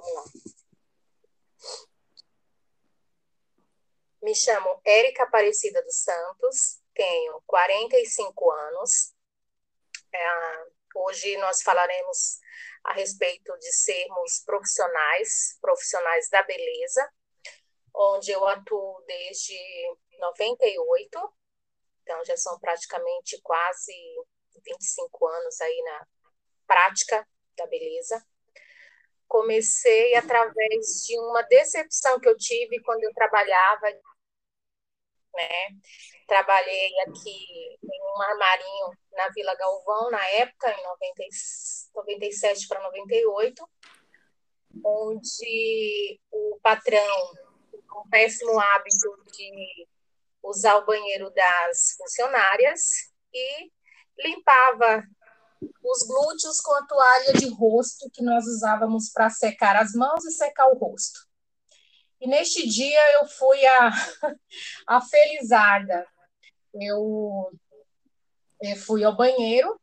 Vamos lá. Me chamo Érica Aparecida dos Santos, tenho 45 anos. É, hoje nós falaremos a respeito de sermos profissionais, profissionais da beleza, onde eu atuo desde 98, então já são praticamente quase 25 anos aí na prática da beleza. Comecei através de uma decepção que eu tive quando eu trabalhava, né? Trabalhei aqui em um armarinho na Vila Galvão, na época, em 90, 97 para 98, onde o patrão, com um péssimo hábito de usar o banheiro das funcionárias e limpava os glúteos com a toalha de rosto que nós usávamos para secar as mãos e secar o rosto. E neste dia eu fui a, a felizarda. Eu, eu fui ao banheiro,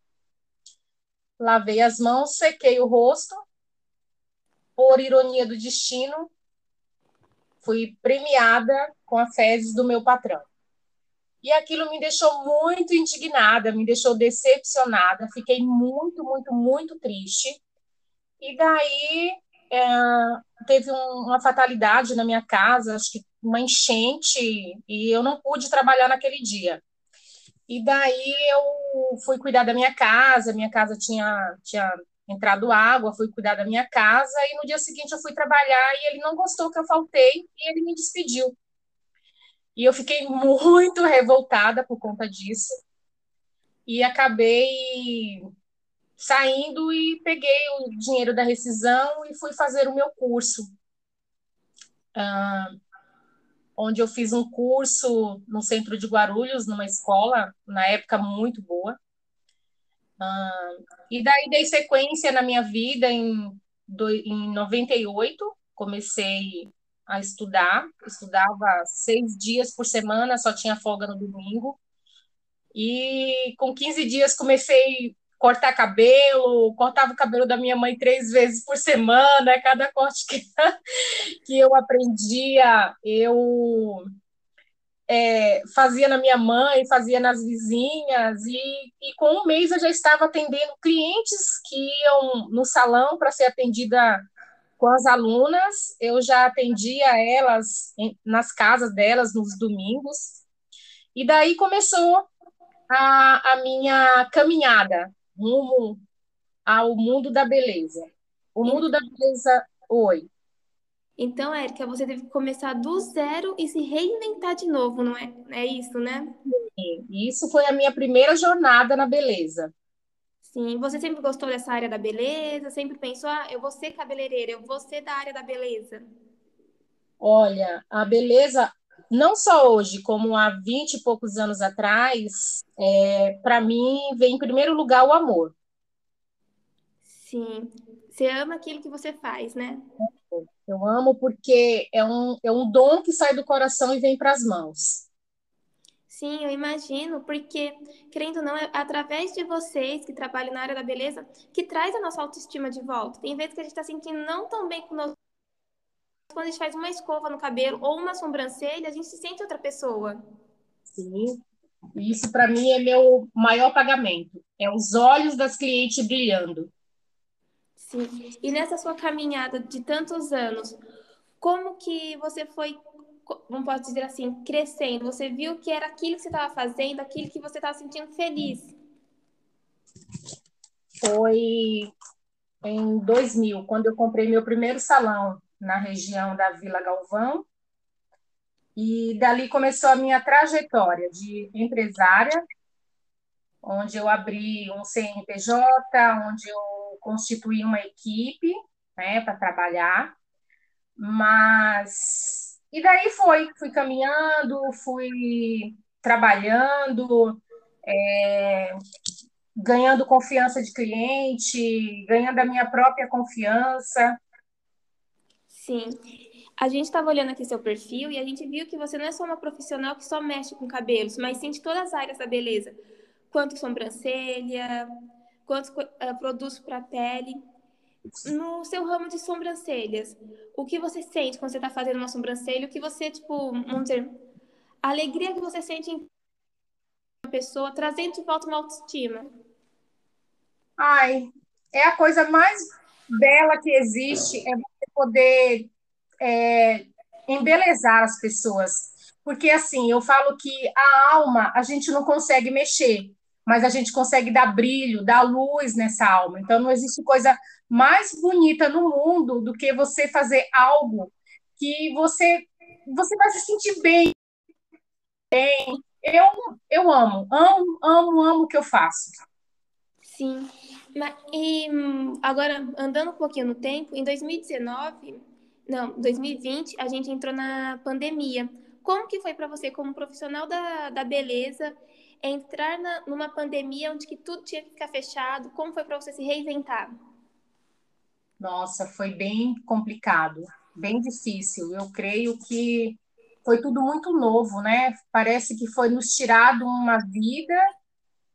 lavei as mãos, sequei o rosto. Por ironia do destino, fui premiada com a fezes do meu patrão. E aquilo me deixou muito indignada, me deixou decepcionada, fiquei muito, muito, muito triste. E daí é, teve um, uma fatalidade na minha casa, acho que uma enchente, e eu não pude trabalhar naquele dia. E daí eu fui cuidar da minha casa, minha casa tinha, tinha entrado água, fui cuidar da minha casa, e no dia seguinte eu fui trabalhar e ele não gostou que eu faltei e ele me despediu. E eu fiquei muito revoltada por conta disso. E acabei saindo e peguei o dinheiro da rescisão e fui fazer o meu curso. Uh, onde eu fiz um curso no centro de Guarulhos, numa escola, na época muito boa. Uh, e daí dei sequência na minha vida em, em 98, comecei a estudar, estudava seis dias por semana, só tinha folga no domingo. E com 15 dias comecei a cortar cabelo, cortava o cabelo da minha mãe três vezes por semana, cada corte que, que eu aprendia, eu é, fazia na minha mãe, fazia nas vizinhas, e, e com um mês eu já estava atendendo clientes que iam no salão para ser atendida com as alunas, eu já atendia elas nas casas delas nos domingos, e daí começou a, a minha caminhada rumo ao mundo da beleza. O mundo da beleza, oi. Então, Érica, você teve que começar do zero e se reinventar de novo, não é? É isso, né? Sim, isso foi a minha primeira jornada na beleza. Sim, você sempre gostou dessa área da beleza? Sempre pensou, ah, eu vou ser cabeleireira, eu vou ser da área da beleza? Olha, a beleza, não só hoje, como há 20 e poucos anos atrás, é, para mim vem em primeiro lugar o amor. Sim, você ama aquilo que você faz, né? Eu amo porque é um, é um dom que sai do coração e vem para as mãos. Sim, eu imagino, porque, querendo ou não, é através de vocês que trabalham na área da beleza que traz a nossa autoestima de volta. Tem vezes que a gente está sentindo não tão bem com nós. Quando a gente faz uma escova no cabelo ou uma sobrancelha, a gente se sente outra pessoa. Sim, isso para mim é meu maior pagamento. É os olhos das clientes brilhando. Sim. E nessa sua caminhada de tantos anos, como que você foi não posso dizer assim, crescendo? Você viu que era aquilo que você estava fazendo, aquilo que você estava sentindo feliz? Foi em 2000, quando eu comprei meu primeiro salão na região da Vila Galvão. E dali começou a minha trajetória de empresária, onde eu abri um CNPJ, onde eu constituí uma equipe né, para trabalhar. Mas e daí foi, fui caminhando, fui trabalhando, é, ganhando confiança de cliente, ganhando a minha própria confiança. Sim. A gente estava olhando aqui seu perfil e a gente viu que você não é só uma profissional que só mexe com cabelos, mas sente todas as áreas da beleza. Quanto sobrancelha, quantos uh, produtos para pele. No seu ramo de sobrancelhas, o que você sente quando você está fazendo uma sobrancelha? O que você, tipo, vamos dizer, a alegria que você sente em uma pessoa, trazendo de volta uma autoestima? Ai, é a coisa mais bela que existe, é você poder é, embelezar as pessoas. Porque, assim, eu falo que a alma a gente não consegue mexer, mas a gente consegue dar brilho, dar luz nessa alma. Então, não existe coisa mais bonita no mundo do que você fazer algo que você você vai se sentir bem. bem. Eu, eu amo, amo, amo, amo o que eu faço. Sim. E agora, andando um pouquinho no tempo, em 2019, não, 2020, a gente entrou na pandemia. Como que foi para você, como profissional da, da beleza, entrar na, numa pandemia onde que tudo tinha que ficar fechado? Como foi para você se reinventar? Nossa, foi bem complicado, bem difícil. Eu creio que foi tudo muito novo, né? Parece que foi nos tirado uma vida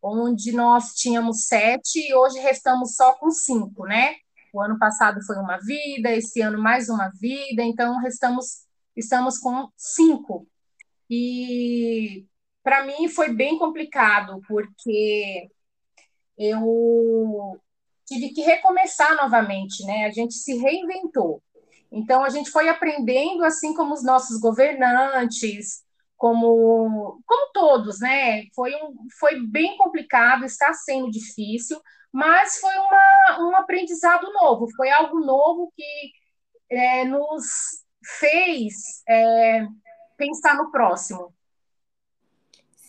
onde nós tínhamos sete e hoje restamos só com cinco, né? O ano passado foi uma vida, esse ano mais uma vida, então restamos estamos com cinco. E para mim foi bem complicado, porque eu tive que recomeçar novamente, né? A gente se reinventou. Então a gente foi aprendendo assim como os nossos governantes, como como todos, né? Foi um foi bem complicado, está sendo difícil, mas foi uma, um aprendizado novo, foi algo novo que é, nos fez é, pensar no próximo.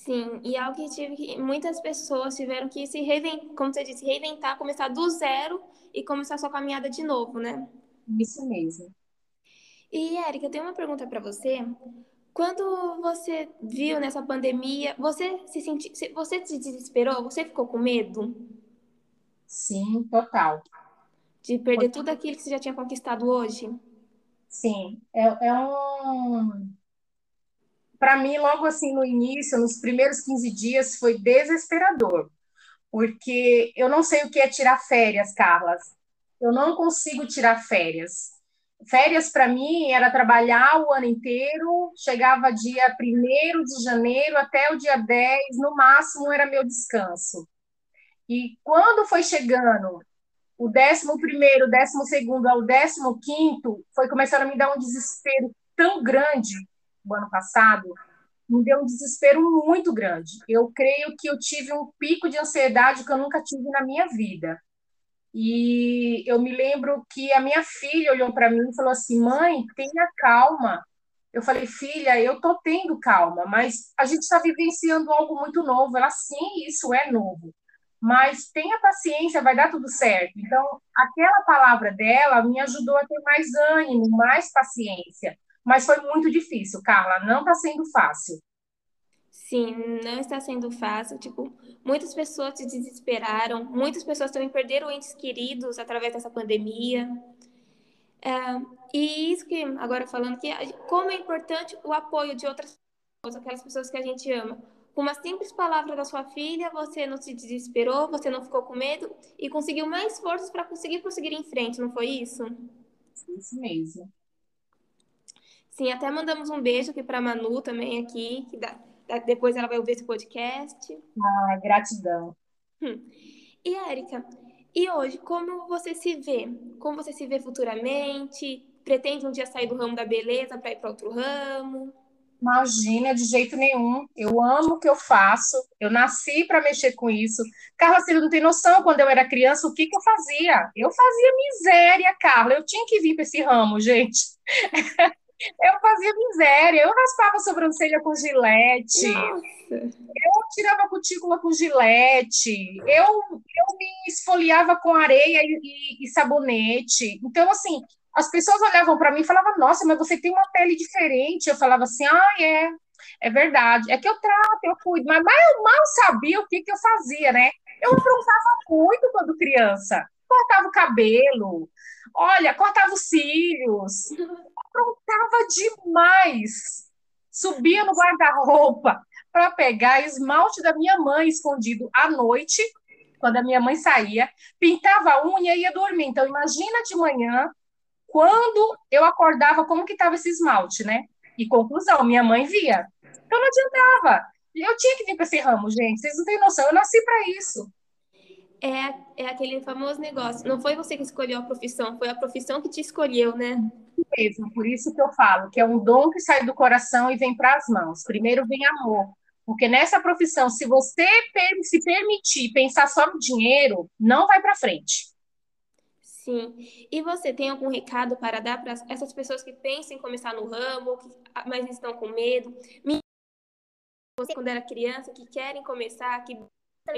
Sim, e algo que tive que muitas pessoas tiveram que se reinventar, como você disse, reinventar, começar do zero e começar a sua caminhada de novo, né? Isso mesmo. E Érica, eu tenho uma pergunta para você. Quando você viu nessa pandemia, você se sentiu, você se desesperou? Você ficou com medo? Sim, total. De perder tudo aquilo que você já tinha conquistado hoje? Sim, é, é um para mim, logo assim no início, nos primeiros 15 dias, foi desesperador, porque eu não sei o que é tirar férias, Carlas. Eu não consigo tirar férias. Férias para mim era trabalhar o ano inteiro, chegava dia 1 de janeiro até o dia 10, no máximo era meu descanso. E quando foi chegando o 11 primeiro, o 12 segundo ao 15 quinto, foi começando a me dar um desespero tão grande o ano passado, me deu um desespero muito grande. Eu creio que eu tive um pico de ansiedade que eu nunca tive na minha vida. E eu me lembro que a minha filha olhou para mim e falou assim: mãe, tenha calma. Eu falei, filha, eu tô tendo calma, mas a gente está vivenciando algo muito novo. Ela, sim, isso é novo. Mas tenha paciência, vai dar tudo certo. Então, aquela palavra dela me ajudou a ter mais ânimo, mais paciência. Mas foi muito difícil, Carla. Não está sendo fácil. Sim, não está sendo fácil. Tipo, muitas pessoas se desesperaram, muitas pessoas também perderam entes queridos através dessa pandemia. É, e isso que, agora falando, que como é importante o apoio de outras pessoas, aquelas pessoas que a gente ama. Com uma simples palavra da sua filha, você não se desesperou, você não ficou com medo e conseguiu mais forças para conseguir prosseguir em frente, não foi isso? Isso mesmo. Sim, até mandamos um beijo aqui para Manu também aqui, que dá, depois ela vai ouvir esse podcast. Ah, gratidão. Hum. E Érica, e hoje, como você se vê? Como você se vê futuramente? Pretende um dia sair do ramo da beleza para ir para outro ramo? Imagina, de jeito nenhum. Eu amo o que eu faço. Eu nasci para mexer com isso. Carla, você não tem noção, quando eu era criança, o que, que eu fazia? Eu fazia miséria, Carla. Eu tinha que vir para esse ramo, gente. Eu fazia miséria, eu raspava a sobrancelha com gilete, Nossa. eu tirava a cutícula com gilete, eu, eu me esfoliava com areia e, e, e sabonete. Então, assim, as pessoas olhavam para mim e falavam, nossa, mas você tem uma pele diferente. Eu falava assim, ah, é, é verdade. É que eu trato, eu cuido, mas mal, mal sabia o que, que eu fazia, né? Eu aprontava muito quando criança. Cortava o cabelo, olha, cortava os cílios, aprontava demais. Subia no guarda-roupa para pegar esmalte da minha mãe escondido à noite, quando a minha mãe saía, pintava a unha e ia dormir. Então, imagina de manhã, quando eu acordava, como que estava esse esmalte, né? E conclusão, minha mãe via. Então não adiantava. Eu tinha que vir para esse ramo, gente. Vocês não têm noção, eu nasci para isso. É, é aquele famoso negócio. Não foi você que escolheu a profissão, foi a profissão que te escolheu, né? Mesmo, por isso que eu falo que é um dom que sai do coração e vem para as mãos. Primeiro vem amor, porque nessa profissão, se você se permitir pensar só no dinheiro, não vai para frente. Sim. E você tem algum recado para dar para essas pessoas que pensam em começar no ramo, mas estão com medo? Você, quando era criança, que querem começar, que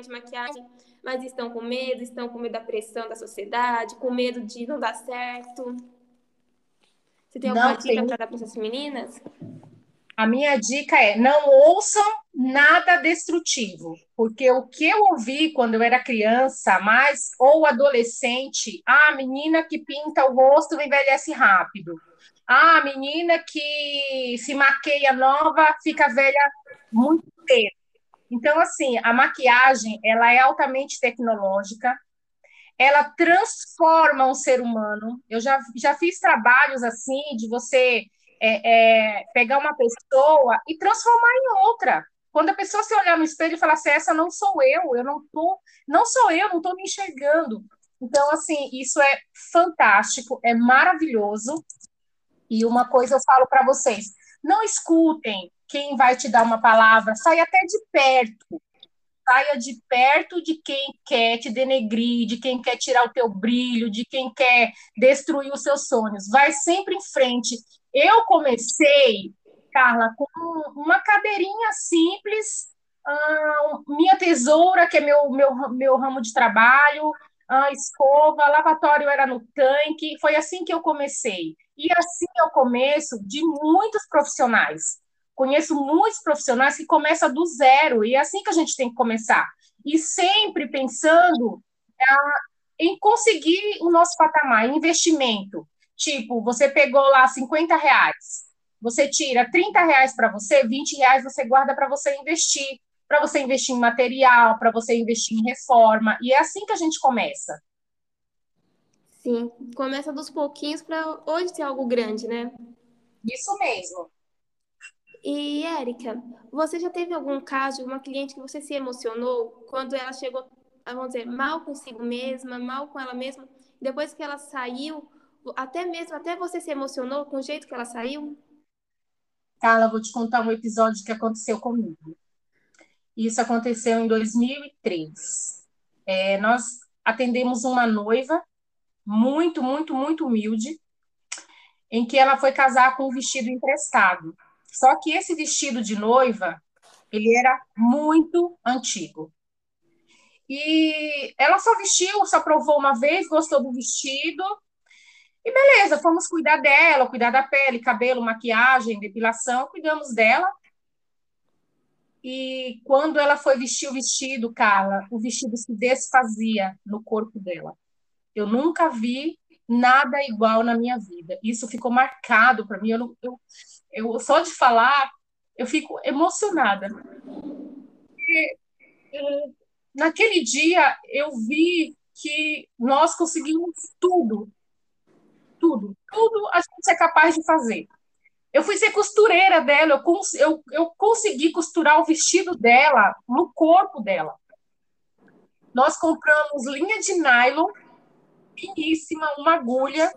de maquiagem, mas estão com medo, estão com medo da pressão da sociedade, com medo de não dar certo. Você tem alguma não, dica para dar para essas meninas? A minha dica é: não ouçam nada destrutivo, porque o que eu ouvi quando eu era criança, mais ou adolescente, ah, a menina que pinta o rosto envelhece rápido. Ah, a menina que se maqueia nova fica velha muito cedo. Então, assim, a maquiagem ela é altamente tecnológica, ela transforma um ser humano. Eu já, já fiz trabalhos assim de você é, é, pegar uma pessoa e transformar em outra. Quando a pessoa se olhar no espelho e falar assim, essa não sou eu, eu não tô, não sou eu, não estou me enxergando. Então, assim, isso é fantástico, é maravilhoso. E uma coisa eu falo para vocês: não escutem quem vai te dar uma palavra, saia até de perto. Saia de perto de quem quer te denegrir, de quem quer tirar o teu brilho, de quem quer destruir os seus sonhos. Vai sempre em frente eu comecei, Carla, com uma cadeirinha simples, minha tesoura, que é meu, meu, meu ramo de trabalho, a escova, lavatório era no tanque, foi assim que eu comecei. E assim é o começo de muitos profissionais. Conheço muitos profissionais que começam do zero, e é assim que a gente tem que começar. E sempre pensando ah, em conseguir o nosso patamar, investimento. Tipo, você pegou lá 50 reais, você tira 30 reais para você, 20 reais você guarda para você investir, para você investir em material, para você investir em reforma, e é assim que a gente começa. Sim, começa dos pouquinhos para hoje ser algo grande, né? Isso mesmo. E, Érica, você já teve algum caso de uma cliente que você se emocionou quando ela chegou, vamos dizer, mal consigo mesma, mal com ela mesma, depois que ela saiu, até mesmo, até você se emocionou com o jeito que ela saiu? Carla, vou te contar um episódio que aconteceu comigo. Isso aconteceu em 2003. É, nós atendemos uma noiva muito, muito, muito humilde, em que ela foi casar com um vestido emprestado. Só que esse vestido de noiva, ele era muito antigo. E ela só vestiu, só provou uma vez, gostou do vestido, e beleza, fomos cuidar dela, cuidar da pele, cabelo, maquiagem, depilação, cuidamos dela. E quando ela foi vestir o vestido, Carla, o vestido se desfazia no corpo dela. Eu nunca vi nada igual na minha vida. Isso ficou marcado para mim. Eu, eu, eu, só de falar, eu fico emocionada. E, naquele dia, eu vi que nós conseguimos tudo tudo, tudo a gente é capaz de fazer. Eu fui ser costureira dela, eu, cons eu, eu consegui costurar o vestido dela no corpo dela. Nós compramos linha de nylon finíssima, uma agulha,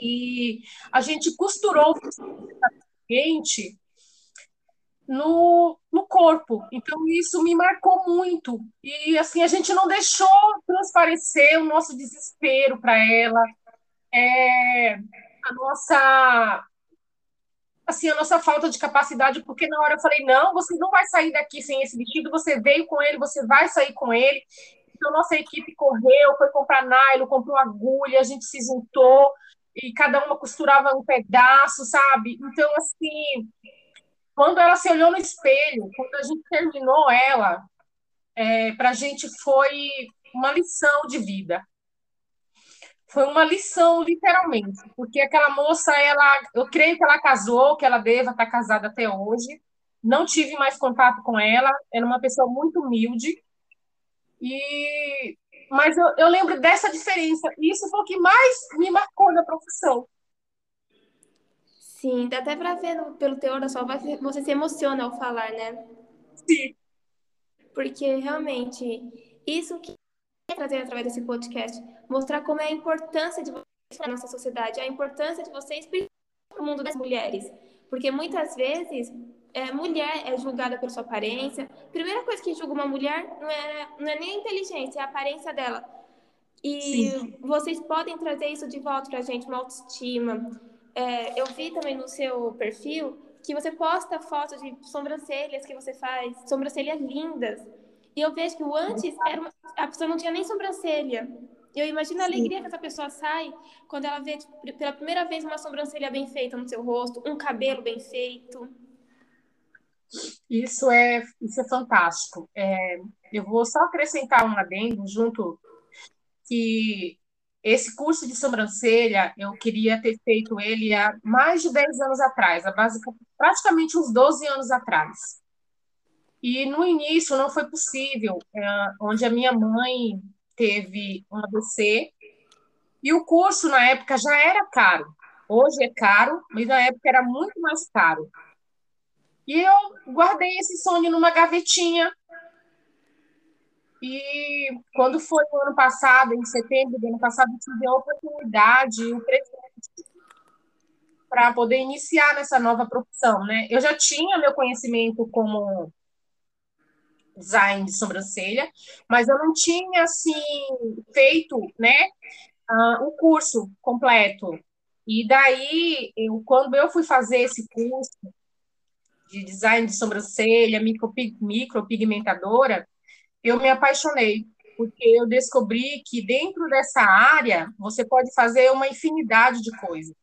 e a gente costurou vestido no, no corpo. Então, isso me marcou muito. E, assim, a gente não deixou transparecer o nosso desespero para ela, é, a nossa assim a nossa falta de capacidade, porque na hora eu falei não, você não vai sair daqui sem esse vestido, você veio com ele, você vai sair com ele. Então nossa equipe correu, foi comprar nylon, comprou agulha, a gente se juntou e cada uma costurava um pedaço, sabe? Então assim, quando ela se olhou no espelho, quando a gente terminou ela, é, para a gente foi uma lição de vida foi uma lição, literalmente, porque aquela moça, ela, eu creio que ela casou, que ela deva estar casada até hoje. Não tive mais contato com ela, era uma pessoa muito humilde. E mas eu, eu lembro dessa diferença. E isso foi o que mais me marcou na profissão. Sim, dá até para ver pelo teor da sua voz, você se emociona ao falar, né? Sim. Porque realmente, isso que eu trazer através desse podcast, mostrar como é a importância de vocês para a nossa sociedade, a importância de vocês para o mundo das mulheres. Porque muitas vezes é, mulher é julgada pela sua aparência. Primeira coisa que julga uma mulher não é, não é nem a inteligência, é a aparência dela. E Sim. vocês podem trazer isso de volta para a gente, uma autoestima. É, eu vi também no seu perfil que você posta fotos de sobrancelhas que você faz, sobrancelhas lindas. E eu vejo que o antes era uma, a pessoa não tinha nem sobrancelha. Eu imagino a alegria que essa pessoa sai quando ela vê tipo, pela primeira vez uma sobrancelha bem feita no seu rosto, um cabelo bem feito. Isso é, isso é fantástico. É, eu vou só acrescentar um adendo junto que esse curso de sobrancelha eu queria ter feito ele há mais de 10 anos atrás, há praticamente uns 12 anos atrás. E no início não foi possível, é, onde a minha mãe teve um AVC e o curso na época já era caro. Hoje é caro, mas na época era muito mais caro. E eu guardei esse sonho numa gavetinha. E quando foi o ano passado, em setembro do ano passado, tive a oportunidade, o presente para poder iniciar nessa nova profissão, né? Eu já tinha meu conhecimento como design de sobrancelha, mas eu não tinha assim feito, né, uh, o curso completo. E daí, eu, quando eu fui fazer esse curso, de design de sobrancelha, micropigmentadora, eu me apaixonei, porque eu descobri que dentro dessa área você pode fazer uma infinidade de coisas.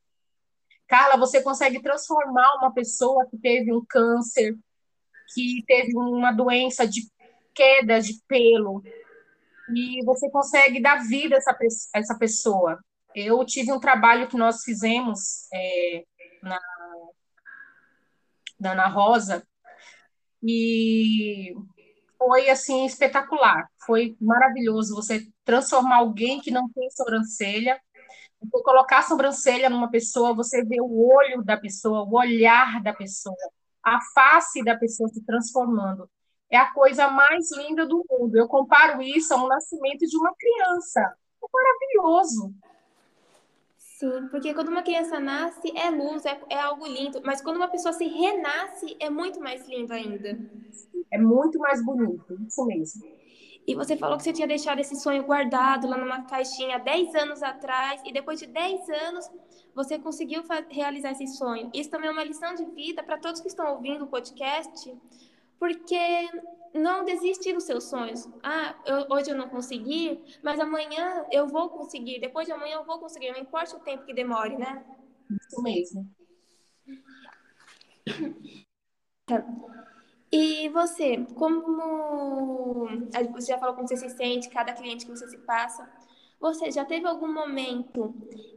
Carla, você consegue transformar uma pessoa que teve um câncer, que teve uma doença de queda de pelo, e você consegue dar vida a essa, pessoa. Eu tive um trabalho que nós fizemos é, na da Ana Rosa, e foi assim espetacular, foi maravilhoso você transformar alguém que não tem sobrancelha, você colocar a sobrancelha numa pessoa, você vê o olho da pessoa, o olhar da pessoa, a face da pessoa se transformando. É a coisa mais linda do mundo. Eu comparo isso ao nascimento de uma criança. É maravilhoso. Sim, porque quando uma criança nasce é luz, é, é algo lindo, mas quando uma pessoa se renasce é muito mais lindo ainda. É muito mais bonito, isso mesmo. E você falou que você tinha deixado esse sonho guardado lá numa caixinha 10 anos atrás, e depois de 10 anos você conseguiu realizar esse sonho. Isso também é uma lição de vida para todos que estão ouvindo o podcast, porque não desistir dos seus sonhos. Ah, eu, hoje eu não consegui, mas amanhã eu vou conseguir, depois de amanhã eu vou conseguir, não importa o tempo que demore, né? Isso mesmo. E você, como você já falou como você se sente, cada cliente que você se passa, você já teve algum momento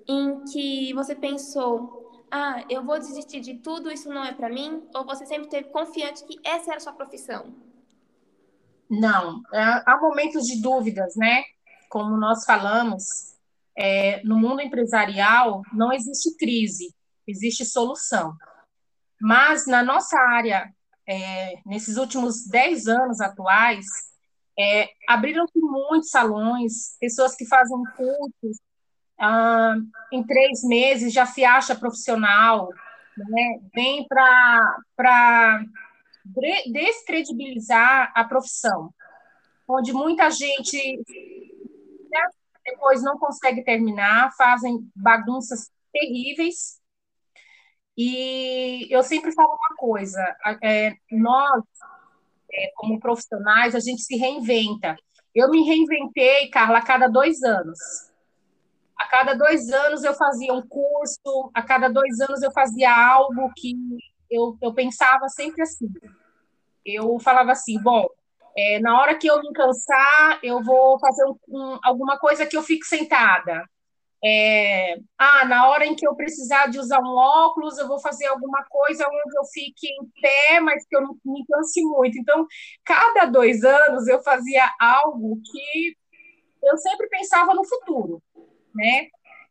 em que você pensou, ah, eu vou desistir de tudo, isso não é para mim? Ou você sempre teve confiante que essa era a sua profissão? Não, é, há momentos de dúvidas, né? Como nós falamos, é, no mundo empresarial não existe crise, existe solução. Mas na nossa área, é, nesses últimos 10 anos atuais, é, abriram-se muitos salões, pessoas que fazem cursos, ah, em três meses já se acha profissional, né? vem para descredibilizar a profissão, onde muita gente né, depois não consegue terminar, fazem bagunças terríveis. E eu sempre falo uma coisa: é, nós, é, como profissionais, a gente se reinventa. Eu me reinventei, Carla, a cada dois anos. A cada dois anos eu fazia um curso, a cada dois anos eu fazia algo que eu, eu pensava sempre assim. Eu falava assim, bom, é, na hora que eu me cansar, eu vou fazer um, um, alguma coisa que eu fique sentada. É, ah, na hora em que eu precisar de usar um óculos, eu vou fazer alguma coisa onde eu fique em pé, mas que eu não me canse muito. Então, cada dois anos eu fazia algo que eu sempre pensava no futuro, né?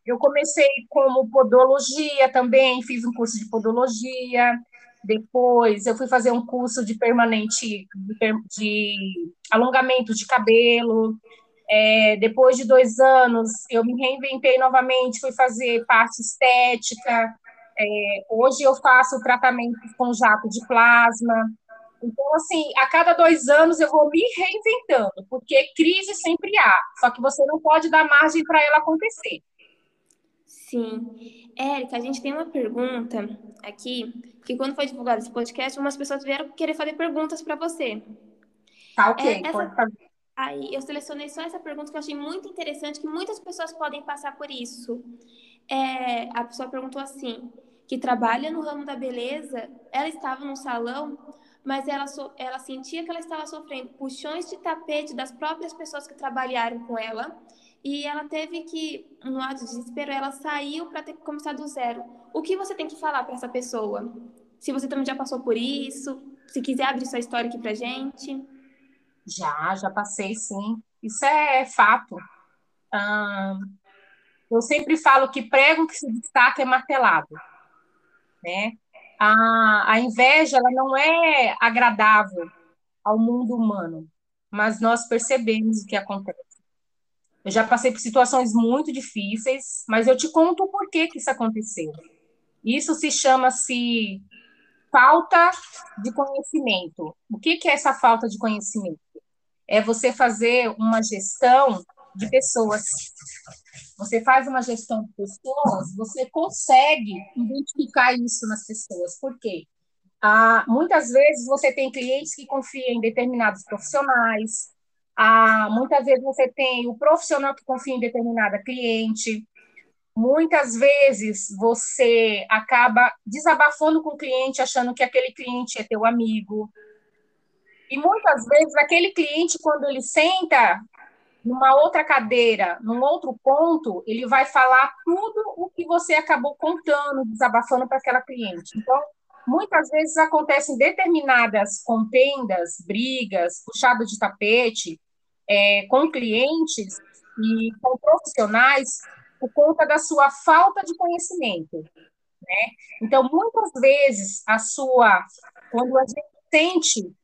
Eu comecei como podologia também, fiz um curso de podologia, depois eu fui fazer um curso de permanente de, alongamento de cabelo, é, depois de dois anos, eu me reinventei novamente, fui fazer parte estética. É, hoje eu faço tratamento com jato de plasma. Então, assim, a cada dois anos eu vou me reinventando, porque crise sempre há, só que você não pode dar margem para ela acontecer. Sim. Érica, a gente tem uma pergunta aqui, que quando foi divulgado esse podcast, umas pessoas vieram querer fazer perguntas para você. Tá ok, é, essa... Aí eu selecionei só essa pergunta que eu achei muito interessante, que muitas pessoas podem passar por isso. É, a pessoa perguntou assim, que trabalha no ramo da beleza, ela estava no salão, mas ela, so, ela sentia que ela estava sofrendo puxões de tapete das próprias pessoas que trabalharam com ela, e ela teve que, no ato de desespero, ela saiu para ter que começar do zero. O que você tem que falar para essa pessoa? Se você também já passou por isso, se quiser abrir sua história aqui para gente. Já, já passei, sim. Isso é fato. eu sempre falo que prego que se destaca é martelado. Né? A, a inveja ela não é agradável ao mundo humano, mas nós percebemos o que acontece. Eu já passei por situações muito difíceis, mas eu te conto o porquê que isso aconteceu. Isso se chama-se falta de conhecimento. O que, que é essa falta de conhecimento? é você fazer uma gestão de pessoas. Você faz uma gestão de pessoas, você consegue identificar isso nas pessoas. Por quê? Ah, muitas vezes você tem clientes que confiam em determinados profissionais, ah, muitas vezes você tem o profissional que confia em determinada cliente, muitas vezes você acaba desabafando com o cliente, achando que aquele cliente é teu amigo, e muitas vezes aquele cliente, quando ele senta numa outra cadeira, num outro ponto, ele vai falar tudo o que você acabou contando, desabafando para aquela cliente. Então, muitas vezes acontecem determinadas contendas, brigas, puxado de tapete é, com clientes e com profissionais por conta da sua falta de conhecimento. Né? Então, muitas vezes, a sua, quando a gente sente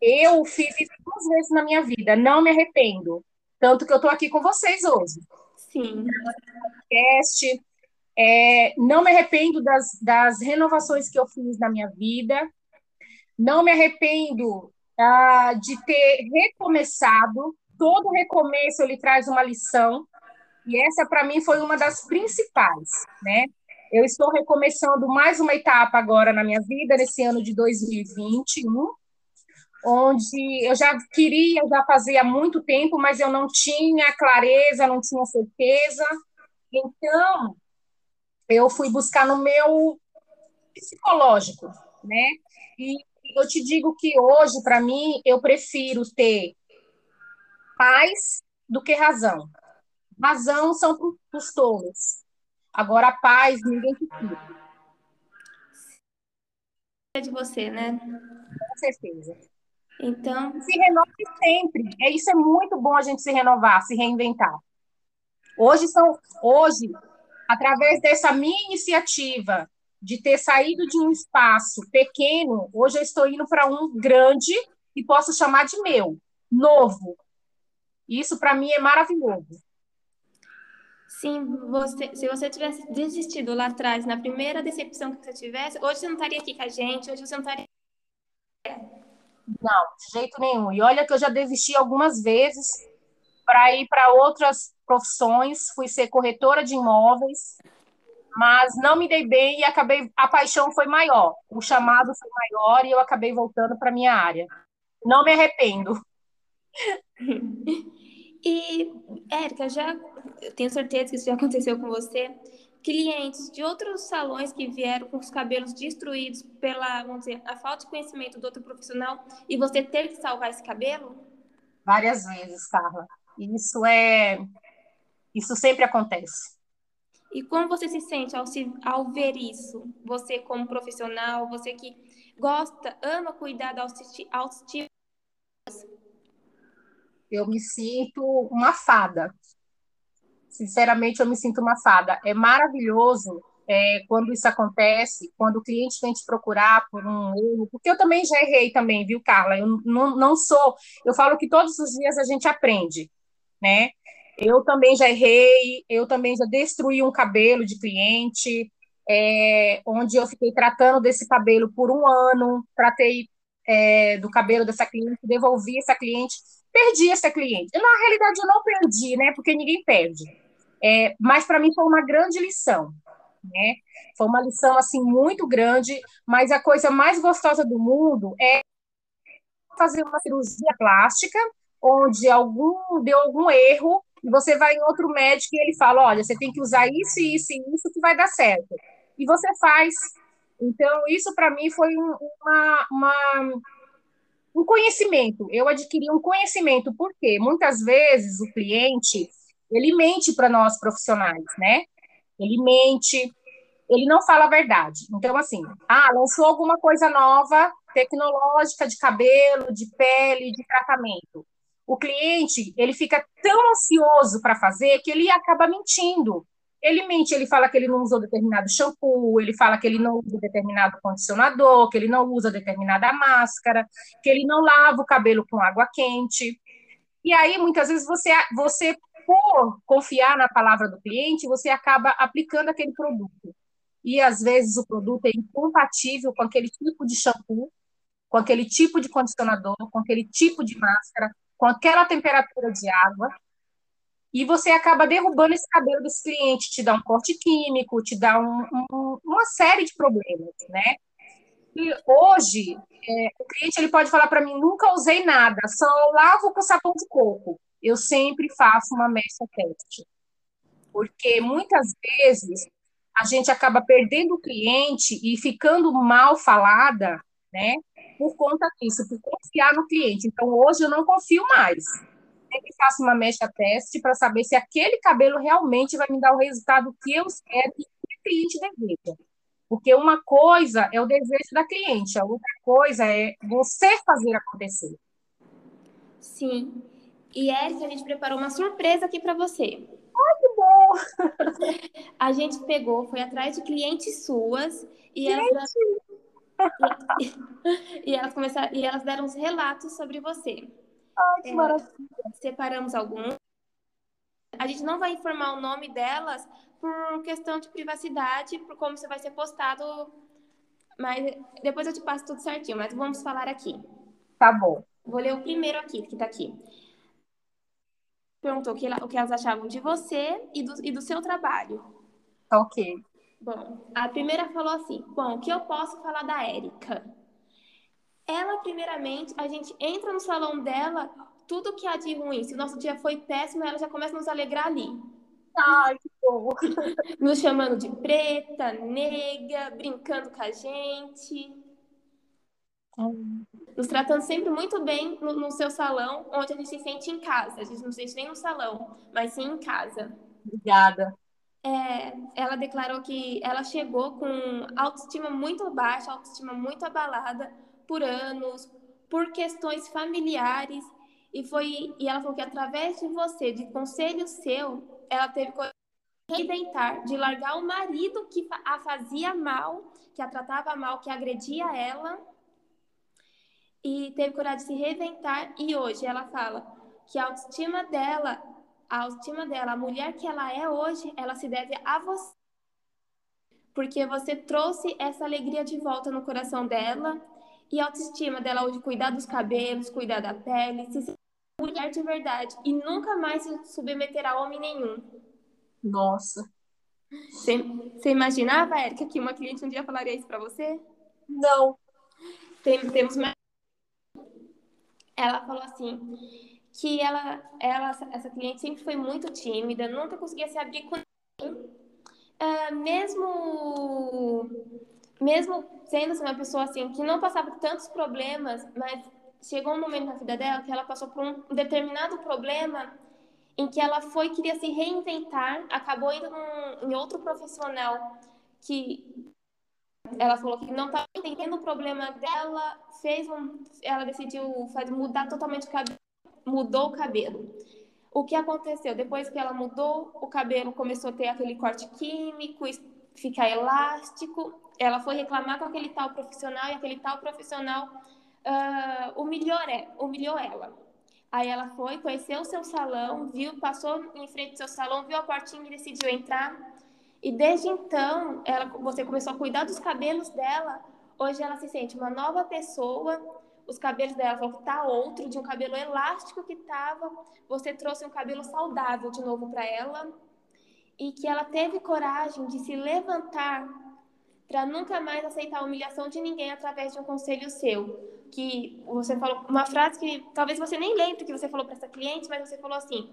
eu fiz isso duas vezes na minha vida, não me arrependo. Tanto que eu estou aqui com vocês hoje. Sim. Podcast. É, não me arrependo das, das renovações que eu fiz na minha vida. Não me arrependo ah, de ter recomeçado. Todo recomeço ele traz uma lição. E essa, para mim, foi uma das principais, né? Eu estou recomeçando mais uma etapa agora na minha vida, nesse ano de 2021, onde eu já queria, já fazia muito tempo, mas eu não tinha clareza, não tinha certeza. Então, eu fui buscar no meu psicológico, né? E eu te digo que hoje, para mim, eu prefiro ter paz do que razão. Razão são para os tolos. Agora, paz, ninguém tira. É de você, né? Com certeza. Então. Se renove sempre. É, isso é muito bom a gente se renovar, se reinventar. Hoje são, hoje, através dessa minha iniciativa de ter saído de um espaço pequeno, hoje eu estou indo para um grande e posso chamar de meu, novo. Isso para mim é maravilhoso. Sim, você, se você tivesse desistido lá atrás, na primeira decepção que você tivesse, hoje você não estaria aqui com a gente, hoje você não estaria não, de jeito nenhum. E olha que eu já desisti algumas vezes para ir para outras profissões, fui ser corretora de imóveis, mas não me dei bem e acabei a paixão foi maior, o chamado foi maior e eu acabei voltando para minha área. Não me arrependo. E Érica, já tenho certeza que isso já aconteceu com você clientes de outros salões que vieram com os cabelos destruídos pela, vamos dizer, a falta de conhecimento do outro profissional e você ter que salvar esse cabelo? Várias vezes, Carla. Isso é isso sempre acontece. E como você se sente ao, se, ao ver isso? Você como profissional, você que gosta, ama cuidar da autoestima. Eu me sinto uma fada. Sinceramente, eu me sinto uma fada. É maravilhoso é, quando isso acontece, quando o cliente vem te procurar por um erro, porque eu também já errei também, viu, Carla? Eu não, sou, eu falo que todos os dias a gente aprende, né? Eu também já errei, eu também já destruí um cabelo de cliente, é, onde eu fiquei tratando desse cabelo por um ano, tratei é, do cabelo dessa cliente, devolvi essa cliente, perdi essa cliente. Na realidade, eu não perdi, né? Porque ninguém perde. É, mas para mim foi uma grande lição, né? Foi uma lição assim muito grande, mas a coisa mais gostosa do mundo é fazer uma cirurgia plástica onde algum deu algum erro e você vai em outro médico e ele fala, olha, você tem que usar isso, isso e isso que vai dar certo. E você faz. Então, isso para mim foi um, uma, uma, um conhecimento. Eu adquiri um conhecimento, porque muitas vezes o cliente, ele mente para nós profissionais, né? Ele mente, ele não fala a verdade. Então, assim, ah, lançou alguma coisa nova, tecnológica, de cabelo, de pele, de tratamento o cliente ele fica tão ansioso para fazer que ele acaba mentindo. Ele mente, ele fala que ele não usou determinado shampoo, ele fala que ele não usa determinado condicionador, que ele não usa determinada máscara, que ele não lava o cabelo com água quente. E aí, muitas vezes, você, você por confiar na palavra do cliente, você acaba aplicando aquele produto. E, às vezes, o produto é incompatível com aquele tipo de shampoo, com aquele tipo de condicionador, com aquele tipo de máscara, com aquela temperatura de água, e você acaba derrubando esse cabelo desse cliente, te dá um corte químico, te dá um, um, uma série de problemas, né? E hoje, é, o cliente ele pode falar para mim, nunca usei nada, só lavo com sabão de coco. Eu sempre faço uma mecha teste. Porque muitas vezes a gente acaba perdendo o cliente e ficando mal falada, né? por conta disso, por confiar no cliente. Então, hoje eu não confio mais. Sempre faço uma mecha teste para saber se aquele cabelo realmente vai me dar o resultado que eu quero e que o cliente deseja. Porque uma coisa é o desejo da cliente, a outra coisa é você fazer acontecer. Sim. E Érica, a gente preparou uma surpresa aqui para você. Ai, que bom! A gente pegou, foi atrás de clientes suas e gente. elas e, elas começaram, e elas deram uns relatos sobre você. Ai, que é, maravilha. Separamos alguns. A gente não vai informar o nome delas por questão de privacidade, por como você vai ser postado. Mas depois eu te passo tudo certinho, mas vamos falar aqui. Tá bom. Vou ler o primeiro aqui, que tá aqui. Perguntou o que, o que elas achavam de você e do, e do seu trabalho. Ok. Bom, a primeira falou assim: Bom, o que eu posso falar da Érica? Ela, primeiramente, a gente entra no salão dela, tudo que há de ruim. Se o nosso dia foi péssimo, ela já começa a nos alegrar ali. Ai, que bom! Nos chamando de preta, nega, brincando com a gente. Nos tratando sempre muito bem no, no seu salão, onde a gente se sente em casa. A gente não se sente nem no salão, mas sim em casa. Obrigada. É, ela declarou que ela chegou com autoestima muito baixa, autoestima muito abalada por anos, por questões familiares, e foi e ela falou que através de você, de conselho seu, ela teve que reinventar, de largar o marido que a fazia mal, que a tratava mal, que agredia ela, e teve coragem de se reinventar, e hoje ela fala que a autoestima dela a autoestima dela, a mulher que ela é hoje, ela se deve a você. Porque você trouxe essa alegria de volta no coração dela e a autoestima dela hoje cuidar dos cabelos, cuidar da pele, se mulher de verdade e nunca mais se submeter a homem nenhum. Nossa. Você, imaginava, Érica, que uma cliente um dia falaria isso para você? Não. Tem, temos mais. Ela falou assim: que ela, ela, essa cliente sempre foi muito tímida, nunca conseguia se abrir com ninguém. Uh, mesmo, mesmo sendo assim, uma pessoa assim que não passava tantos problemas, mas chegou um momento na vida dela que ela passou por um determinado problema em que ela foi queria se reinventar, acabou indo num, em outro profissional que ela falou que não estava entendendo o problema dela, fez um, ela decidiu fazer, mudar totalmente o cabelo, mudou o cabelo. O que aconteceu? Depois que ela mudou, o cabelo começou a ter aquele corte químico, ficar elástico. Ela foi reclamar com aquele tal profissional e aquele tal profissional uh, humilhou, humilhou ela. Aí ela foi, conheceu o seu salão, viu, passou em frente ao seu salão, viu a portinha e decidiu entrar. E desde então, ela, você começou a cuidar dos cabelos dela. Hoje ela se sente uma nova pessoa. Os cabelos dela vão estar outro, de um cabelo elástico que estava. Você trouxe um cabelo saudável de novo para ela. E que ela teve coragem de se levantar para nunca mais aceitar a humilhação de ninguém através de um conselho seu. Que você falou uma frase que talvez você nem lembre que você falou para essa cliente, mas você falou assim: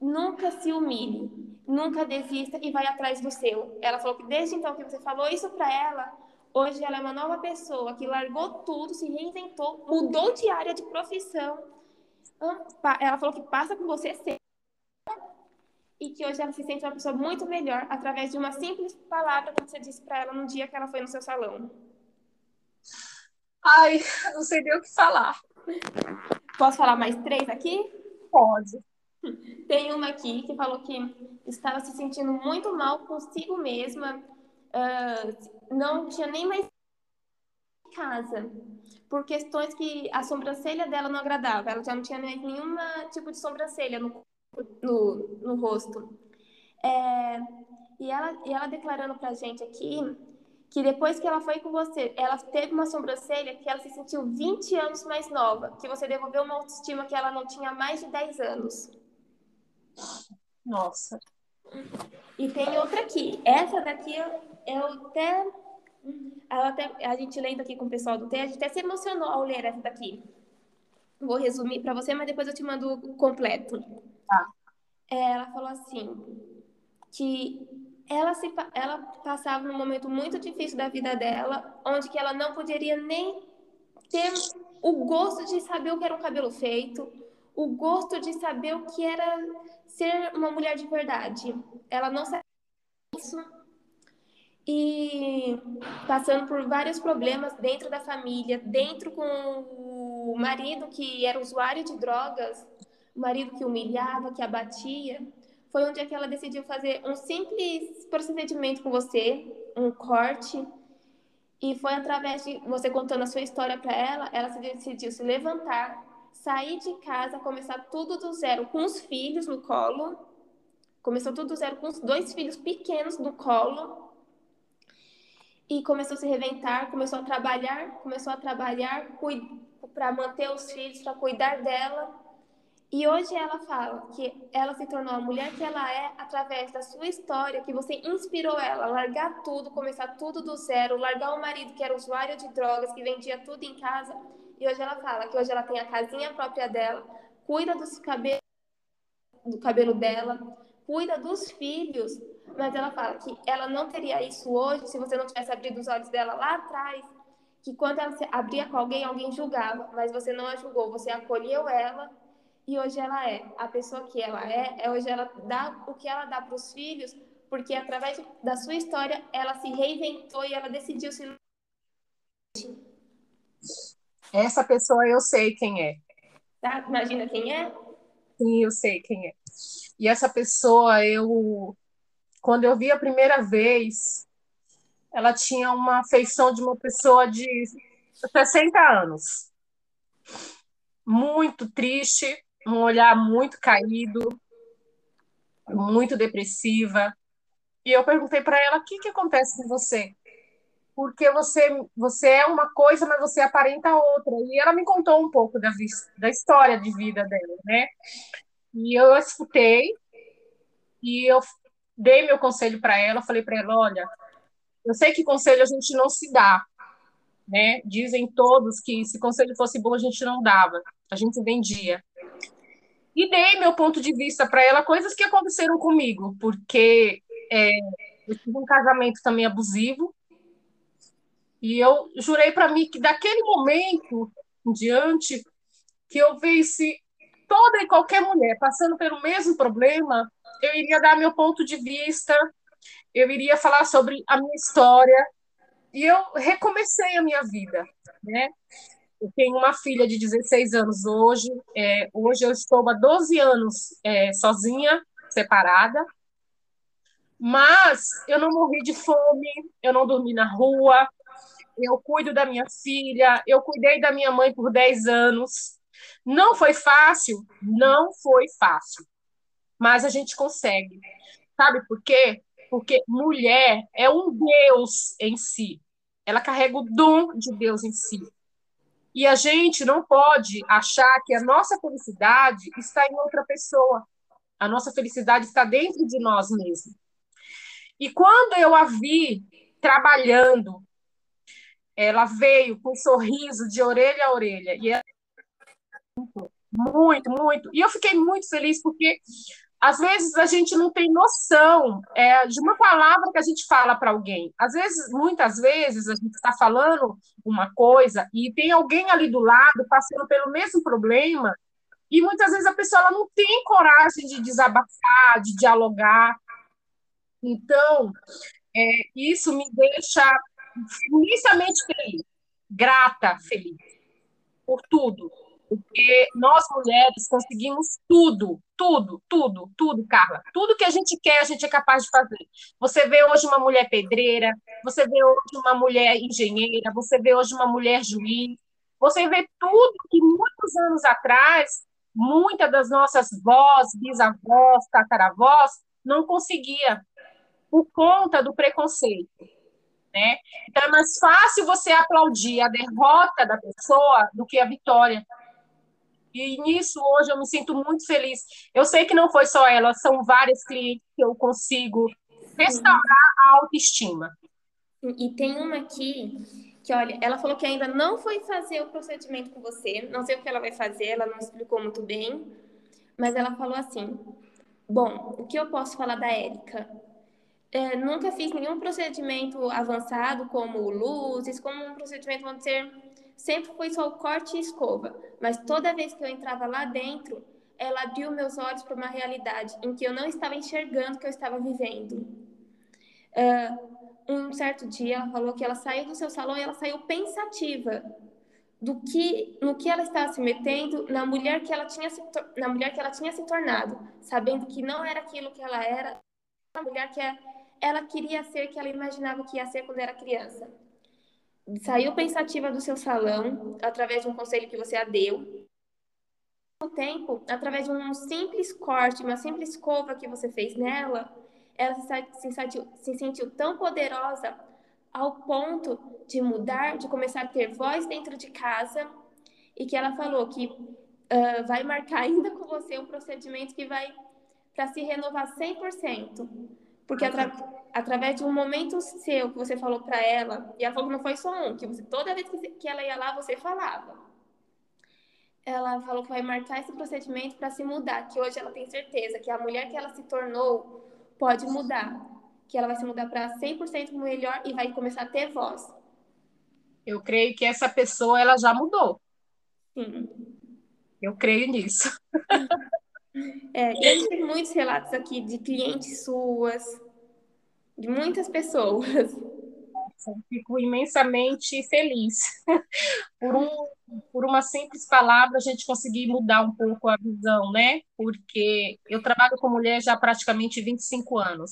nunca se humilhe, nunca desista e vai atrás do seu. Ela falou que desde então que você falou isso para ela, hoje ela é uma nova pessoa que largou tudo, se reinventou, mudou de área de profissão. Ela falou que passa com você sempre e que hoje ela se sente uma pessoa muito melhor através de uma simples palavra que você disse para ela no dia que ela foi no seu salão. Ai, não sei nem o que falar. Posso falar mais três aqui? Pode. Tem uma aqui que falou que estava se sentindo muito mal consigo mesma, uh, não tinha nem mais casa, por questões que a sobrancelha dela não agradava, ela já não tinha nenhum tipo de sobrancelha no no, no rosto. É, e, ela, e ela declarando pra gente aqui que depois que ela foi com você, ela teve uma sobrancelha que ela se sentiu 20 anos mais nova, que você devolveu uma autoestima que ela não tinha há mais de 10 anos. Nossa. E tem outra aqui. Essa daqui eu, até, até. A gente lendo aqui com o pessoal do T, a gente até se emocionou ao ler essa daqui. Vou resumir para você, mas depois eu te mando o completo. Tá. É, ela falou assim que ela se ela passava num momento muito difícil da vida dela, onde que ela não poderia nem ter o gosto de saber o que era um cabelo feito, o gosto de saber o que era ser uma mulher de verdade. Ela não sabia isso e passando por vários problemas dentro da família, dentro com o marido que era usuário de drogas, o marido que humilhava, que abatia, foi onde é que ela decidiu fazer um simples procedimento com você, um corte, e foi através de você contando a sua história para ela, ela se decidiu se levantar, sair de casa, começar tudo do zero com os filhos no colo, começou tudo do zero com os dois filhos pequenos no colo, e começou a se reventar, começou a trabalhar, começou a trabalhar para manter os filhos, para cuidar dela, e hoje ela fala que ela se tornou a mulher que ela é através da sua história, que você inspirou ela a largar tudo, começar tudo do zero, largar o marido que era usuário de drogas, que vendia tudo em casa. E hoje ela fala que hoje ela tem a casinha própria dela, cuida dos cabelos, do cabelo dela, cuida dos filhos. Mas ela fala que ela não teria isso hoje se você não tivesse abrido os olhos dela lá atrás, que quando ela se abria com alguém, alguém julgava, mas você não a julgou, você acolheu ela e hoje ela é a pessoa que ela é, é hoje ela dá o que ela dá para os filhos, porque através da sua história ela se reinventou e ela decidiu se essa pessoa eu sei quem é. Tá? Imagina quem é? Sim, eu sei quem é. E essa pessoa, eu quando eu vi a primeira vez, ela tinha uma feição de uma pessoa de 60 anos. Muito triste, um olhar muito caído, muito depressiva. E eu perguntei para ela: o que, que acontece com você? Porque você, você é uma coisa, mas você aparenta outra. E ela me contou um pouco da, da história de vida dela, né? E eu escutei e eu dei meu conselho para ela. Falei para ela: olha, eu sei que conselho a gente não se dá, né? Dizem todos que se conselho fosse bom a gente não dava, a gente vendia. E dei meu ponto de vista para ela, coisas que aconteceram comigo, porque é, eu tive um casamento também abusivo, e eu jurei para mim que daquele momento em diante, que eu visse toda e qualquer mulher passando pelo mesmo problema, eu iria dar meu ponto de vista, eu iria falar sobre a minha história, e eu recomecei a minha vida, né? Eu tenho uma filha de 16 anos hoje, é, hoje eu estou há 12 anos é, sozinha, separada, mas eu não morri de fome, eu não dormi na rua, eu cuido da minha filha, eu cuidei da minha mãe por 10 anos. Não foi fácil? Não foi fácil. Mas a gente consegue. Sabe por quê? Porque mulher é um Deus em si. Ela carrega o dom de Deus em si. E a gente não pode achar que a nossa felicidade está em outra pessoa. A nossa felicidade está dentro de nós mesmos. E quando eu a vi trabalhando, ela veio com um sorriso de orelha a orelha. E ela... Muito, muito. E eu fiquei muito feliz porque às vezes a gente não tem noção é, de uma palavra que a gente fala para alguém. Às vezes, muitas vezes, a gente está falando uma coisa e tem alguém ali do lado passando pelo mesmo problema, e muitas vezes a pessoa ela não tem coragem de desabafar, de dialogar. Então, é, isso me deixa imensamente feliz, grata, feliz por tudo. Porque nós mulheres conseguimos tudo, tudo, tudo, tudo, Carla. Tudo que a gente quer, a gente é capaz de fazer. Você vê hoje uma mulher pedreira, você vê hoje uma mulher engenheira, você vê hoje uma mulher juiz, você vê tudo que muitos anos atrás, muitas das nossas vós, bisavós, tataravós, não conseguia, por conta do preconceito. Né? Então é mais fácil você aplaudir a derrota da pessoa do que a vitória. E nisso hoje eu me sinto muito feliz. Eu sei que não foi só ela, são várias clientes que eu consigo restaurar a autoestima. E tem uma aqui que, olha, ela falou que ainda não foi fazer o procedimento com você, não sei o que ela vai fazer, ela não explicou muito bem, mas ela falou assim: Bom, o que eu posso falar da Érica? É, nunca fiz nenhum procedimento avançado, como luzes, como um procedimento, vamos dizer, sempre foi só o corte e escova. Mas toda vez que eu entrava lá dentro, ela abriu meus olhos para uma realidade em que eu não estava enxergando que eu estava vivendo. Uh, um certo dia, ela falou que ela saiu do seu salão e ela saiu pensativa do que no que ela estava se metendo na mulher que ela tinha se, na mulher que ela tinha se tornado, sabendo que não era aquilo que ela era, a mulher que é ela queria ser que ela imaginava que ia ser quando era criança. Saiu pensativa do seu salão através de um conselho que você a deu. No tempo, através de um simples corte, uma simples escova que você fez nela, ela se sentiu, se sentiu tão poderosa ao ponto de mudar, de começar a ter voz dentro de casa e que ela falou que uh, vai marcar ainda com você um procedimento que vai para se renovar 100%. Porque atra através de um momento seu que você falou para ela, e ela falou que não foi só um, que você, toda vez que, que ela ia lá, você falava. Ela falou que vai marcar esse procedimento para se mudar, que hoje ela tem certeza que a mulher que ela se tornou pode mudar, que ela vai se mudar para 100% melhor e vai começar a ter voz. Eu creio que essa pessoa ela já mudou. Sim. Eu creio nisso. É, e gente tem muitos relatos aqui de clientes suas, de muitas pessoas. Eu fico imensamente feliz por, um, por uma simples palavra a gente conseguir mudar um pouco a visão, né? Porque eu trabalho com mulher já há praticamente 25 anos.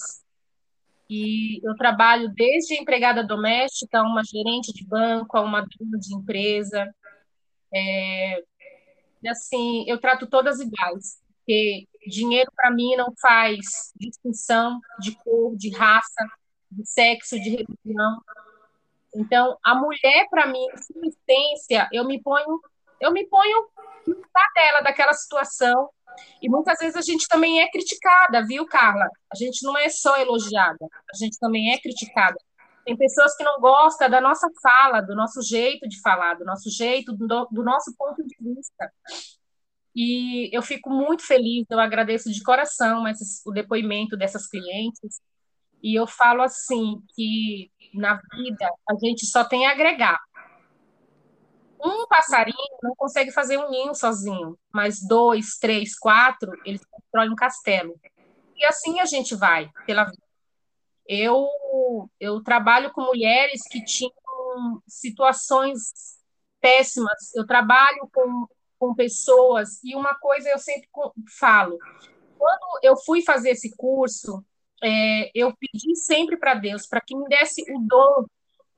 E eu trabalho desde empregada doméstica, uma gerente de banco, a uma dona de empresa. É, e assim, eu trato todas iguais porque dinheiro para mim não faz distinção de cor, de raça, de sexo, de religião. Então, a mulher para mim, em essência, eu me ponho, eu me ponho lugar dela daquela situação. E muitas vezes a gente também é criticada, viu, Carla? A gente não é só elogiada, a gente também é criticada. Tem pessoas que não gostam da nossa fala, do nosso jeito de falar, do nosso jeito, do, do nosso ponto de vista. E eu fico muito feliz, eu agradeço de coração esses, o depoimento dessas clientes. E eu falo assim que na vida a gente só tem a agregar. Um passarinho não consegue fazer um ninho sozinho, mas dois, três, quatro, eles constroem um castelo. E assim a gente vai pela vida. Eu, eu trabalho com mulheres que tinham situações péssimas. Eu trabalho com, com pessoas, e uma coisa eu sempre falo: quando eu fui fazer esse curso, é, eu pedi sempre para Deus para que me desse o dom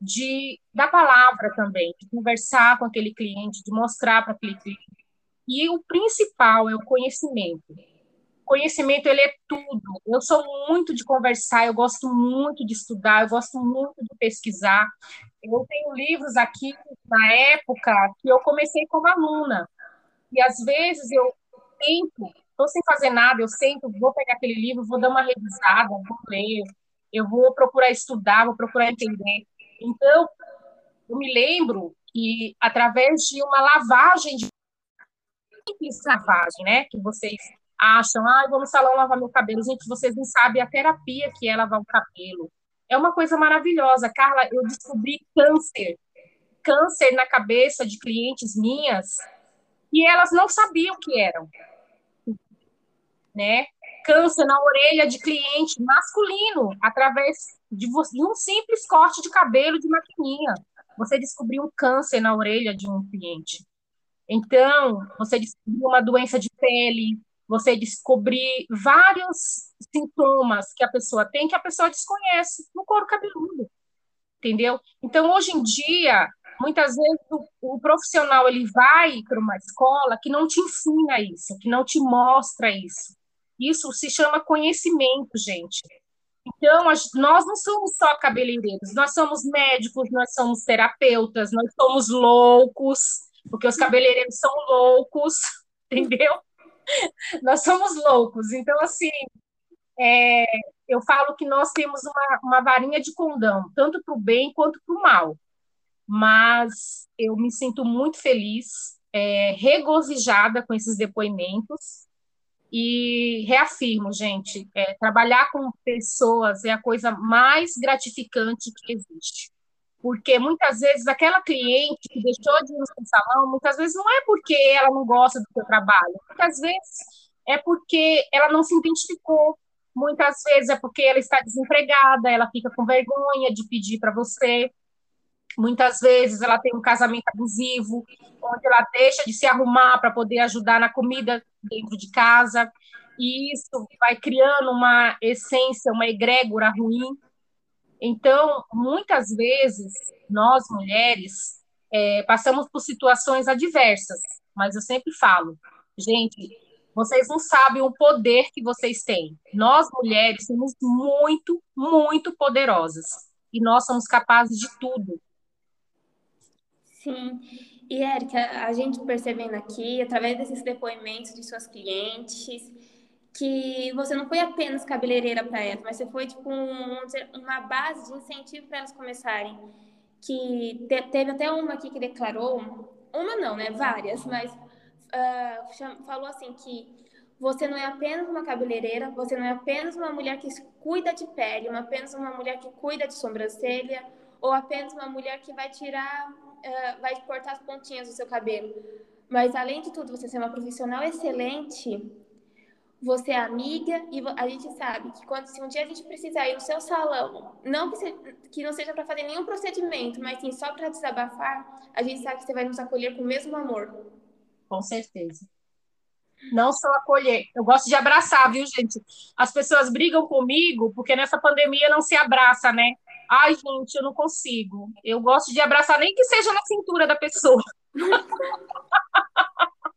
de da palavra também, de conversar com aquele cliente, de mostrar para aquele cliente. E o principal é o conhecimento. Conhecimento ele é tudo. Eu sou muito de conversar, eu gosto muito de estudar, eu gosto muito de pesquisar. Eu tenho livros aqui na época que eu comecei como aluna. E às vezes eu tento, estou sem fazer nada, eu sento, vou pegar aquele livro, vou dar uma revisada, vou ler, eu vou procurar estudar, vou procurar entender. Então, eu me lembro que através de uma lavagem de simples lavagem, né, que vocês acham, ah, vou no salão lavar meu cabelo. Gente, vocês não sabem a terapia que é lavar o cabelo. É uma coisa maravilhosa. Carla, eu descobri câncer. Câncer na cabeça de clientes minhas e elas não sabiam o que eram. Né? Câncer na orelha de cliente masculino através de, de um simples corte de cabelo de maquininha. Você descobriu um câncer na orelha de um cliente. Então, você descobriu uma doença de pele, você descobrir vários sintomas que a pessoa tem que a pessoa desconhece no couro cabeludo, entendeu? Então, hoje em dia, muitas vezes o, o profissional ele vai para uma escola que não te ensina isso, que não te mostra isso. Isso se chama conhecimento, gente. Então, nós não somos só cabeleireiros, nós somos médicos, nós somos terapeutas, nós somos loucos, porque os cabeleireiros são loucos, entendeu? nós somos loucos. Então, assim, é, eu falo que nós temos uma, uma varinha de condão, tanto para o bem quanto para o mal. Mas eu me sinto muito feliz, é, regozijada com esses depoimentos e reafirmo, gente, é, trabalhar com pessoas é a coisa mais gratificante que existe. Porque muitas vezes aquela cliente que deixou de ir no seu salão, muitas vezes não é porque ela não gosta do seu trabalho, muitas vezes é porque ela não se identificou, muitas vezes é porque ela está desempregada, ela fica com vergonha de pedir para você. Muitas vezes ela tem um casamento abusivo, onde ela deixa de se arrumar para poder ajudar na comida dentro de casa, e isso vai criando uma essência, uma egrégora ruim. Então, muitas vezes, nós mulheres é, passamos por situações adversas, mas eu sempre falo, gente, vocês não sabem o poder que vocês têm. Nós mulheres somos muito, muito poderosas e nós somos capazes de tudo. Sim. E, Érica, a gente percebendo aqui, através desses depoimentos de suas clientes, que você não foi apenas cabeleireira para elas, mas você foi tipo um, uma base de incentivo para elas começarem. Que te, teve até uma aqui que declarou, uma não, né? Várias, mas uh, falou assim que você não é apenas uma cabeleireira, você não é apenas uma mulher que cuida de pele, uma apenas uma mulher que cuida de sobrancelha, ou apenas uma mulher que vai tirar uh, vai cortar as pontinhas do seu cabelo. Mas, além de tudo, você ser uma profissional excelente, você é amiga e a gente sabe que quando se um dia a gente precisar ir no seu salão, não que não seja para fazer nenhum procedimento, mas sim só para desabafar, a gente sabe que você vai nos acolher com o mesmo amor. Com certeza. Não só acolher, eu gosto de abraçar, viu, gente? As pessoas brigam comigo porque nessa pandemia não se abraça, né? Ai, gente, eu não consigo. Eu gosto de abraçar, nem que seja na cintura da pessoa.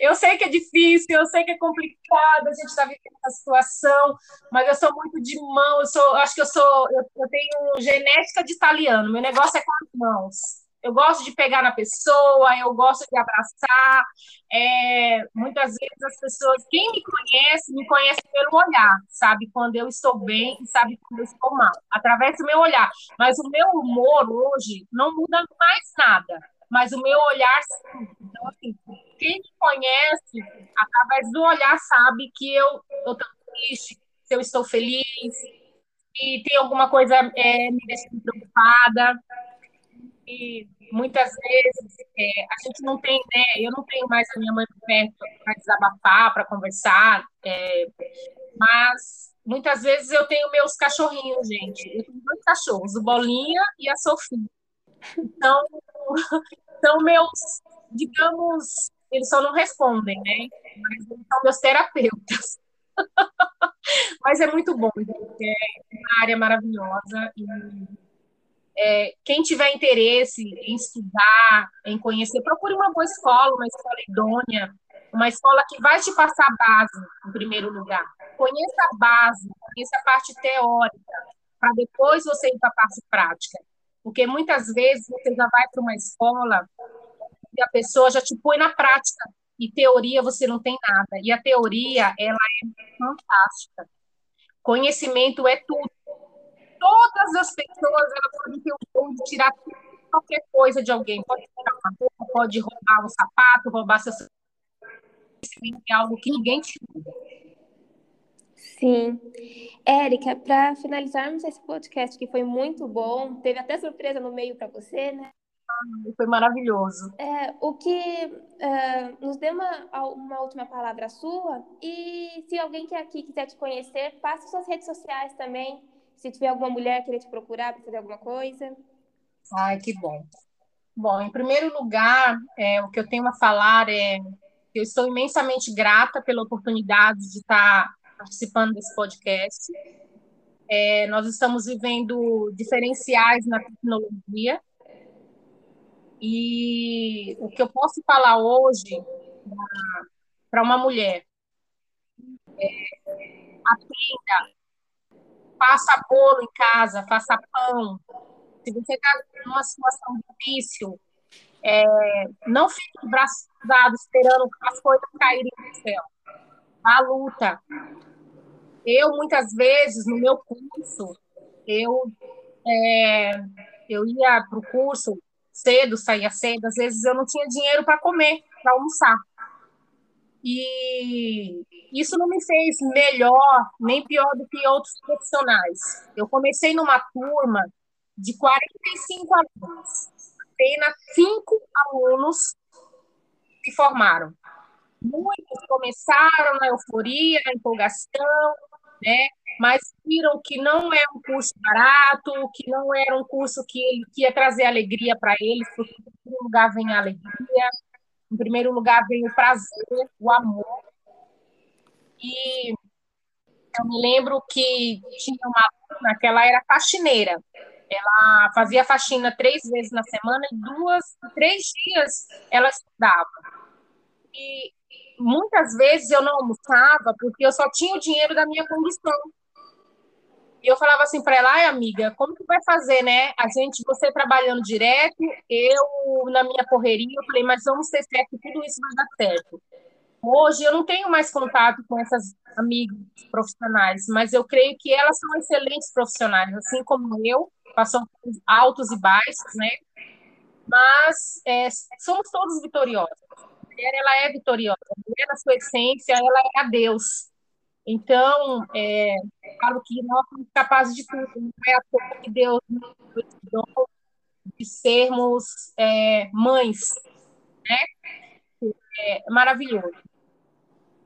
eu sei que é difícil, eu sei que é complicado, a gente está vivendo essa situação, mas eu sou muito de mão, eu sou, acho que eu sou, eu, eu tenho genética de italiano, meu negócio é com as mãos. Eu gosto de pegar na pessoa, eu gosto de abraçar. É, muitas vezes as pessoas, quem me conhece, me conhece pelo olhar, sabe quando eu estou bem e sabe quando eu estou mal, através do meu olhar. Mas o meu humor hoje não muda mais nada, mas o meu olhar sim. Então, assim, quem me conhece, através do olhar, sabe que eu estou triste, se eu estou feliz, e tem alguma coisa é, me deixando preocupada. E muitas vezes é, a gente não tem, né? Eu não tenho mais a minha mãe perto para desabafar, para conversar, é, mas muitas vezes eu tenho meus cachorrinhos, gente. Eu tenho dois cachorros, o Bolinha e a Sofia. Então, são meus, digamos, eles só não respondem, né? Mas eles são meus terapeutas. Mas é muito bom, gente. É uma área maravilhosa. E é, quem tiver interesse em estudar, em conhecer, procure uma boa escola, uma escola idônea, uma escola que vai te passar a base, em primeiro lugar. Conheça a base, conheça a parte teórica, para depois você ir para a parte prática. Porque muitas vezes você já vai para uma escola e a pessoa já te põe na prática, e teoria você não tem nada. E a teoria, ela é fantástica. Conhecimento é tudo. Todas as pessoas, elas podem ter o dom de tirar qualquer coisa de alguém. Pode tirar uma roupa, pode roubar um sapato, roubar seu é algo que ninguém tira. Sim. Érica, para finalizarmos esse podcast que foi muito bom, teve até surpresa no meio para você, né? foi maravilhoso. É, o que uh, nos dê uma, uma última palavra sua e se alguém que aqui quiser te conhecer, passe suas redes sociais também. Se tiver alguma mulher querer te procurar para fazer alguma coisa. Ai, que bom. Bom, em primeiro lugar, é, o que eu tenho a falar é que eu estou imensamente grata pela oportunidade de estar participando desse podcast. É, nós estamos vivendo diferenciais na tecnologia e o que eu posso falar hoje para uma mulher é, aprenda, faça bolo em casa, faça pão. Se você está numa situação difícil, é, não fique cruzados esperando as coisas caírem do céu. A luta. Eu, muitas vezes, no meu curso, eu, é, eu ia para o curso cedo, saía cedo, às vezes eu não tinha dinheiro para comer, para almoçar. E isso não me fez melhor nem pior do que outros profissionais. Eu comecei numa turma de 45 alunos. Apenas cinco alunos se formaram. Muitos começaram na euforia, na empolgação, né? mas viram que não é um curso barato, que não era um curso que, ele, que ia trazer alegria para eles, porque em lugar vem alegria, em primeiro lugar vem o prazer, o amor. E eu me lembro que tinha uma aluna que ela era faxineira. Ela fazia faxina três vezes na semana e duas, três dias ela estudava. E muitas vezes eu não almoçava porque eu só tinha o dinheiro da minha condição. E eu falava assim para ela, ai amiga, como que vai fazer, né? A gente, você trabalhando direto, eu na minha correria, eu falei, mas vamos ter que tudo isso vai dar certo. Hoje eu não tenho mais contato com essas amigas profissionais, mas eu creio que elas são excelentes profissionais, assim como eu, passam altos e baixos, né? Mas é, somos todos vitoriosos. A mulher, ela é vitoriosa. A mulher, na sua essência, ela é a Deus. Então, é, falo que nós somos capazes de tudo, não é a toa que Deus nos deu de sermos é, mães, né? É maravilhoso.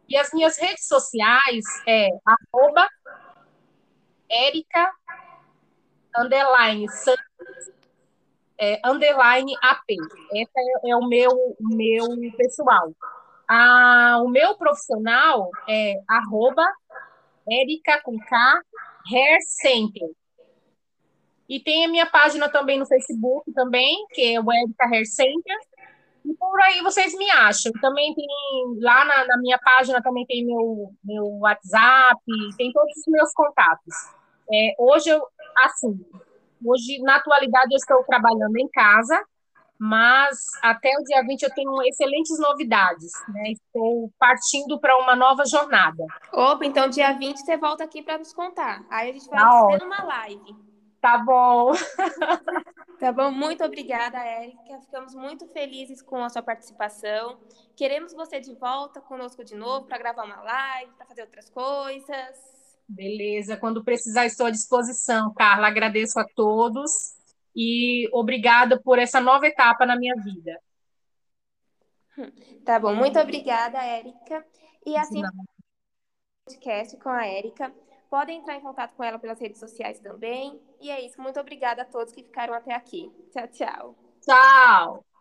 E as minhas redes sociais é arroba Erika underline é, underline AP. Esse é, é o meu, meu pessoal. Ah, o meu profissional é arroba Erika com K, Hair Center. E tem a minha página também no Facebook, também, que é o Erika Hair Center. E por aí vocês me acham. Também tem lá na, na, minha página também tem meu, meu WhatsApp, tem todos os meus contatos. É, hoje eu, assim, hoje na atualidade eu estou trabalhando em casa, mas até o dia 20 eu tenho excelentes novidades, né? Estou partindo para uma nova jornada. Opa, então dia 20 você volta aqui para nos contar. Aí a gente vai tá fazer uma live. Tá bom. tá bom, muito obrigada, Érica. Ficamos muito felizes com a sua participação. Queremos você de volta conosco de novo para gravar uma live, para fazer outras coisas. Beleza, quando precisar estou à disposição, Carla. Agradeço a todos e obrigada por essa nova etapa na minha vida. Tá bom, muito obrigada, Érica. E assim, podcast com a Érica. Podem entrar em contato com ela pelas redes sociais também. E é isso. Muito obrigada a todos que ficaram até aqui. Tchau, tchau. Tchau.